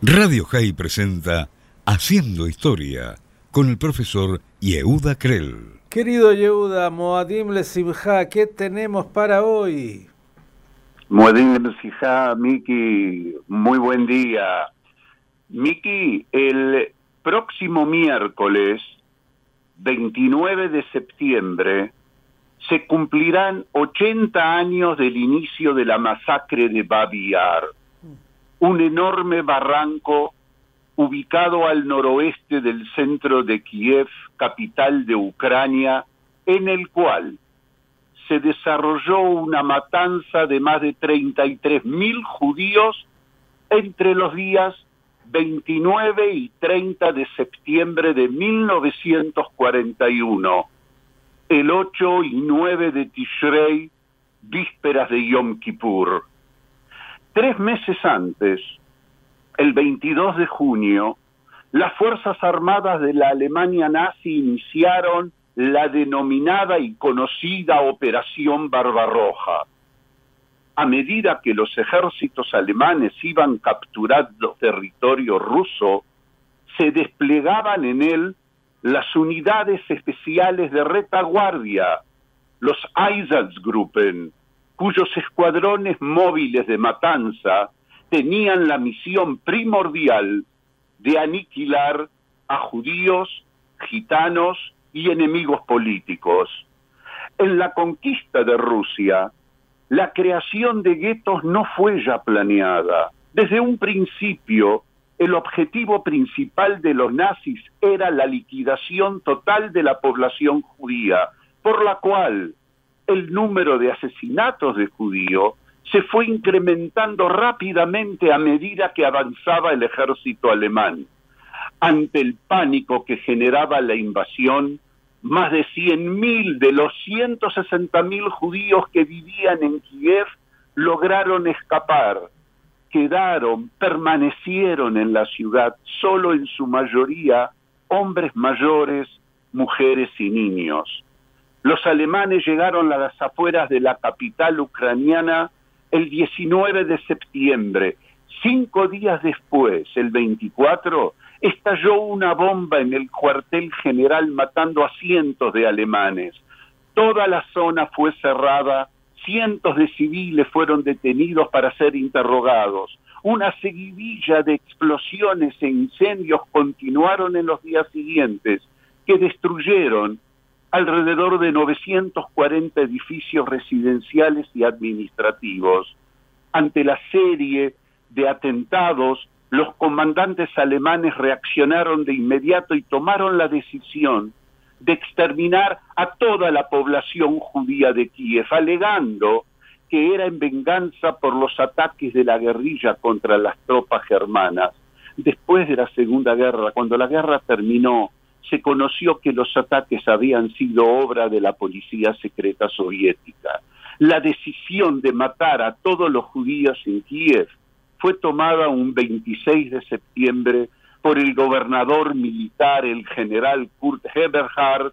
Radio High presenta Haciendo Historia con el profesor Yehuda Krell. Querido Yehuda, Moadim Lesimha, ¿qué tenemos para hoy? Moadim Lesimha, Miki, muy buen día. Miki, el próximo miércoles, 29 de septiembre, se cumplirán 80 años del inicio de la masacre de Babi Yar un enorme barranco ubicado al noroeste del centro de Kiev, capital de Ucrania, en el cual se desarrolló una matanza de más de 33 mil judíos entre los días 29 y 30 de septiembre de 1941, el 8 y 9 de Tishrei, vísperas de Yom Kippur. Tres meses antes, el 22 de junio, las Fuerzas Armadas de la Alemania nazi iniciaron la denominada y conocida Operación Barbarroja. A medida que los ejércitos alemanes iban capturando territorio ruso, se desplegaban en él las unidades especiales de retaguardia, los Einsatzgruppen, cuyos escuadrones móviles de matanza tenían la misión primordial de aniquilar a judíos, gitanos y enemigos políticos. En la conquista de Rusia, la creación de guetos no fue ya planeada. Desde un principio, el objetivo principal de los nazis era la liquidación total de la población judía, por la cual el número de asesinatos de judíos se fue incrementando rápidamente a medida que avanzaba el ejército alemán. Ante el pánico que generaba la invasión, más de 100.000 de los 160.000 judíos que vivían en Kiev lograron escapar, quedaron, permanecieron en la ciudad, solo en su mayoría hombres mayores, mujeres y niños. Los alemanes llegaron a las afueras de la capital ucraniana el 19 de septiembre. Cinco días después, el 24, estalló una bomba en el cuartel general matando a cientos de alemanes. Toda la zona fue cerrada, cientos de civiles fueron detenidos para ser interrogados. Una seguidilla de explosiones e incendios continuaron en los días siguientes, que destruyeron alrededor de 940 edificios residenciales y administrativos. Ante la serie de atentados, los comandantes alemanes reaccionaron de inmediato y tomaron la decisión de exterminar a toda la población judía de Kiev, alegando que era en venganza por los ataques de la guerrilla contra las tropas germanas. Después de la Segunda Guerra, cuando la guerra terminó, se conoció que los ataques habían sido obra de la policía secreta soviética. La decisión de matar a todos los judíos en Kiev fue tomada un 26 de septiembre por el gobernador militar, el general Kurt Eberhard,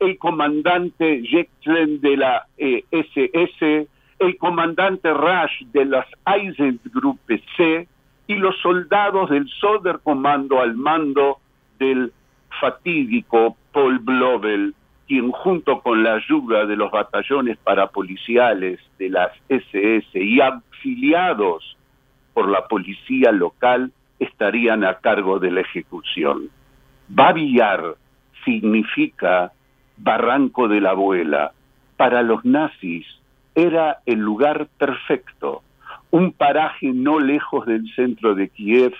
el comandante Jeklen de la SS, eh, el comandante Rasch de las Einsatzgruppe C y los soldados del Soderkommando al mando del fatídico Paul Blobel, quien junto con la ayuda de los batallones parapoliciales de las SS y auxiliados por la policía local estarían a cargo de la ejecución. Babillar significa barranco de la abuela. Para los nazis era el lugar perfecto, un paraje no lejos del centro de Kiev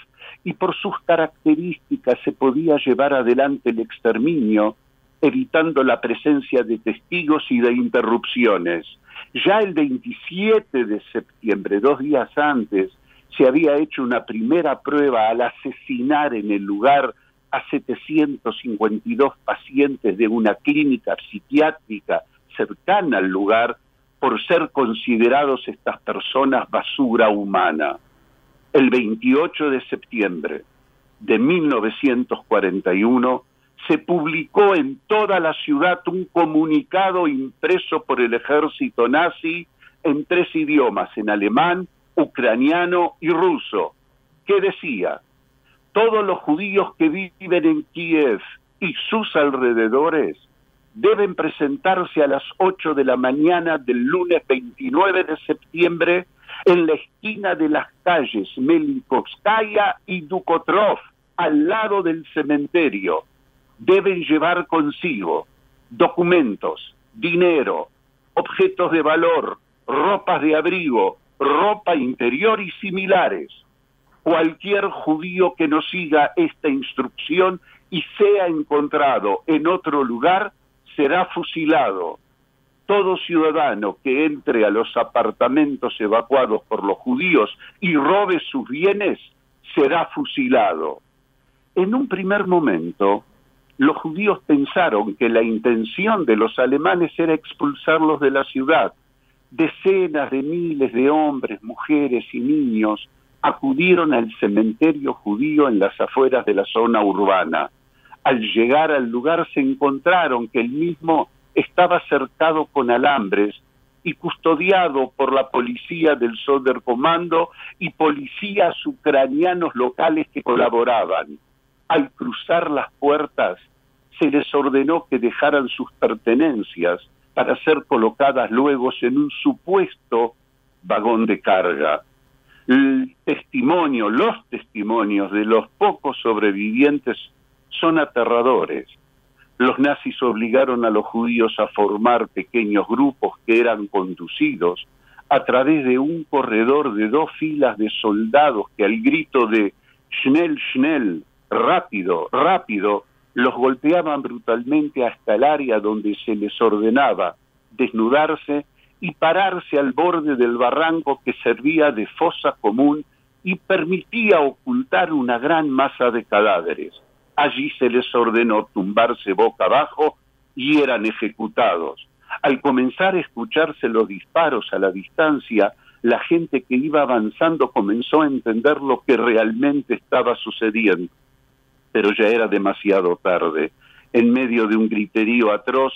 y por sus características se podía llevar adelante el exterminio, evitando la presencia de testigos y de interrupciones. Ya el 27 de septiembre, dos días antes, se había hecho una primera prueba al asesinar en el lugar a 752 pacientes de una clínica psiquiátrica cercana al lugar por ser considerados estas personas basura humana el 28 de septiembre de 1941 se publicó en toda la ciudad un comunicado impreso por el ejército nazi en tres idiomas, en alemán, ucraniano y ruso, que decía, todos los judíos que viven en Kiev y sus alrededores deben presentarse a las 8 de la mañana del lunes 29 de septiembre en la esquina de las calles Melikovskaya y Dukotrov, al lado del cementerio. Deben llevar consigo documentos, dinero, objetos de valor, ropas de abrigo, ropa interior y similares. Cualquier judío que no siga esta instrucción y sea encontrado en otro lugar será fusilado. Todo ciudadano que entre a los apartamentos evacuados por los judíos y robe sus bienes será fusilado. En un primer momento, los judíos pensaron que la intención de los alemanes era expulsarlos de la ciudad. Decenas de miles de hombres, mujeres y niños acudieron al cementerio judío en las afueras de la zona urbana. Al llegar al lugar se encontraron que el mismo estaba cercado con alambres y custodiado por la policía del Sonderkommando y policías ucranianos locales que colaboraban. Al cruzar las puertas, se les ordenó que dejaran sus pertenencias para ser colocadas luego en un supuesto vagón de carga. El testimonio, los testimonios de los pocos sobrevivientes son aterradores. Los nazis obligaron a los judíos a formar pequeños grupos que eran conducidos a través de un corredor de dos filas de soldados que al grito de Schnell, Schnell, rápido, rápido, los golpeaban brutalmente hasta el área donde se les ordenaba desnudarse y pararse al borde del barranco que servía de fosa común y permitía ocultar una gran masa de cadáveres. Allí se les ordenó tumbarse boca abajo y eran ejecutados. Al comenzar a escucharse los disparos a la distancia, la gente que iba avanzando comenzó a entender lo que realmente estaba sucediendo. Pero ya era demasiado tarde. En medio de un griterío atroz,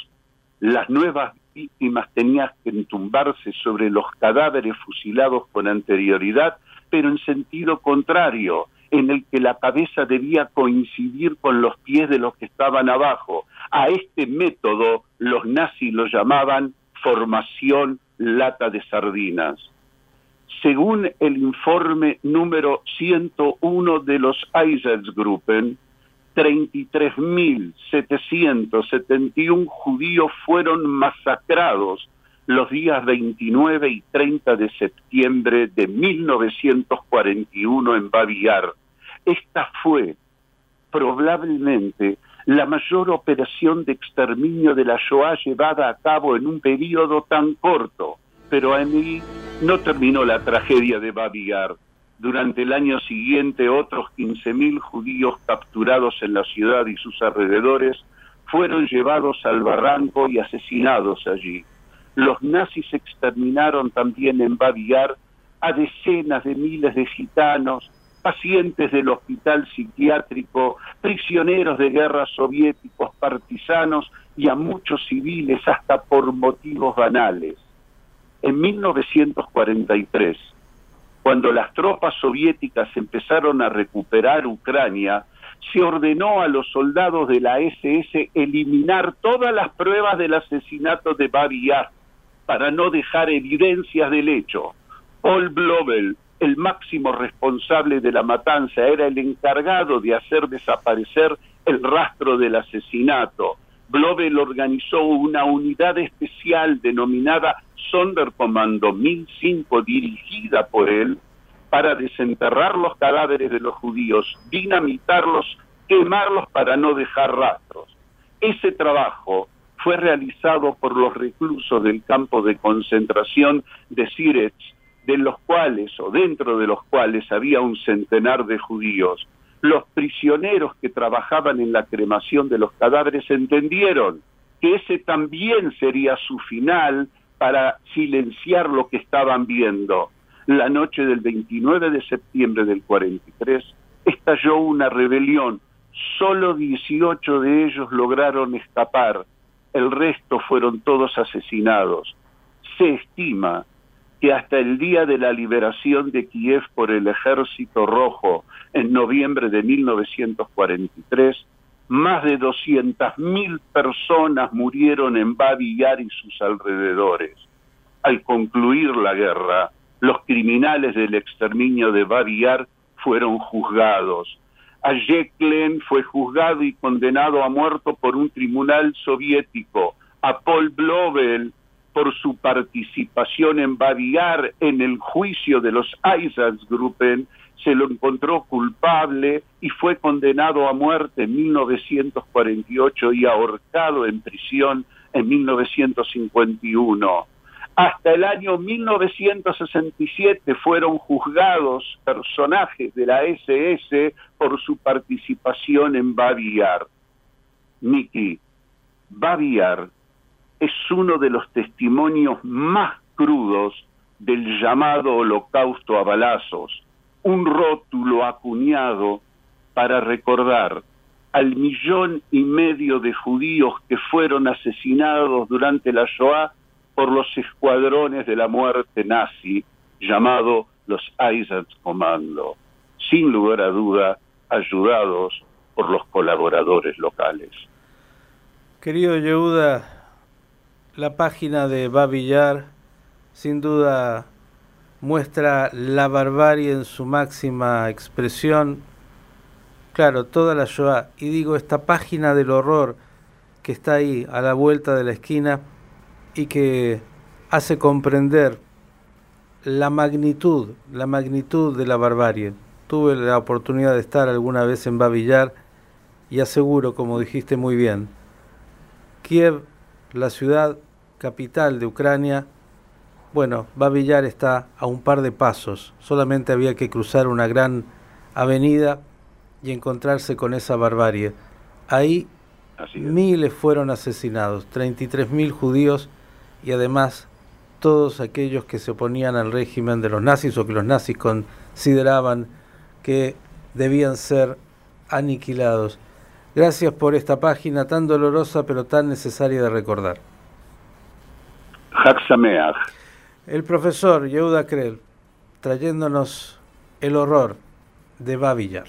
las nuevas víctimas tenían que entumbarse sobre los cadáveres fusilados con anterioridad, pero en sentido contrario, en el que la cabeza debía coincidir con los pies de los que estaban abajo. A este método los nazis lo llamaban formación lata de sardinas. Según el informe número 101 de los Einsatzgruppen, 33.771 judíos fueron masacrados los días 29 y 30 de septiembre de 1941 en Baviar. Esta fue probablemente la mayor operación de exterminio de la Shoah llevada a cabo en un periodo tan corto, pero a mí no terminó la tragedia de Baviar. Durante el año siguiente, otros 15.000 judíos capturados en la ciudad y sus alrededores fueron llevados al barranco y asesinados allí. Los nazis exterminaron también en Baviar a decenas de miles de gitanos, pacientes del hospital psiquiátrico, prisioneros de guerra soviéticos, partisanos y a muchos civiles hasta por motivos banales. En 1943, cuando las tropas soviéticas empezaron a recuperar Ucrania, se ordenó a los soldados de la SS eliminar todas las pruebas del asesinato de Baviar para no dejar evidencias del hecho. Paul Blobel, el máximo responsable de la matanza, era el encargado de hacer desaparecer el rastro del asesinato. Blobel organizó una unidad especial denominada Sonderkommando 1005, dirigida por él, para desenterrar los cadáveres de los judíos, dinamitarlos, quemarlos para no dejar rastros. Ese trabajo fue realizado por los reclusos del campo de concentración de Siretz, de los cuales o dentro de los cuales había un centenar de judíos. Los prisioneros que trabajaban en la cremación de los cadáveres entendieron que ese también sería su final para silenciar lo que estaban viendo. La noche del 29 de septiembre del 43 estalló una rebelión. Solo 18 de ellos lograron escapar el resto fueron todos asesinados. Se estima que hasta el día de la liberación de Kiev por el Ejército Rojo en noviembre de 1943, más de 200.000 personas murieron en Babi Yar y sus alrededores. Al concluir la guerra, los criminales del exterminio de Babi Yar fueron juzgados. A Jeklen fue juzgado y condenado a muerto por un tribunal soviético. A Paul Blobel por su participación en Baviar en el juicio de los Einsatzgruppen, se lo encontró culpable y fue condenado a muerte en 1948 y ahorcado en prisión en 1951. Hasta el año 1967 fueron juzgados personajes de la SS por su participación en Baviar. Miki, Baviar es uno de los testimonios más crudos del llamado holocausto a balazos, un rótulo acuñado para recordar al millón y medio de judíos que fueron asesinados durante la Shoah por los escuadrones de la muerte nazi, llamado los Einsatzkommando, sin lugar a duda ayudados por los colaboradores locales. Querido Yehuda, la página de Babillar sin duda muestra la barbarie en su máxima expresión. Claro, toda la Shoah. Y digo, esta página del horror que está ahí a la vuelta de la esquina y que hace comprender la magnitud, la magnitud de la barbarie. Tuve la oportunidad de estar alguna vez en Babillar y aseguro, como dijiste muy bien, Kiev, la ciudad capital de Ucrania, bueno, Babillar está a un par de pasos, solamente había que cruzar una gran avenida y encontrarse con esa barbarie. Ahí miles fueron asesinados, 33 mil judíos y además todos aquellos que se oponían al régimen de los nazis o que los nazis consideraban que debían ser aniquilados. Gracias por esta página tan dolorosa pero tan necesaria de recordar. El profesor Yehuda Krell, trayéndonos el horror de Babillar.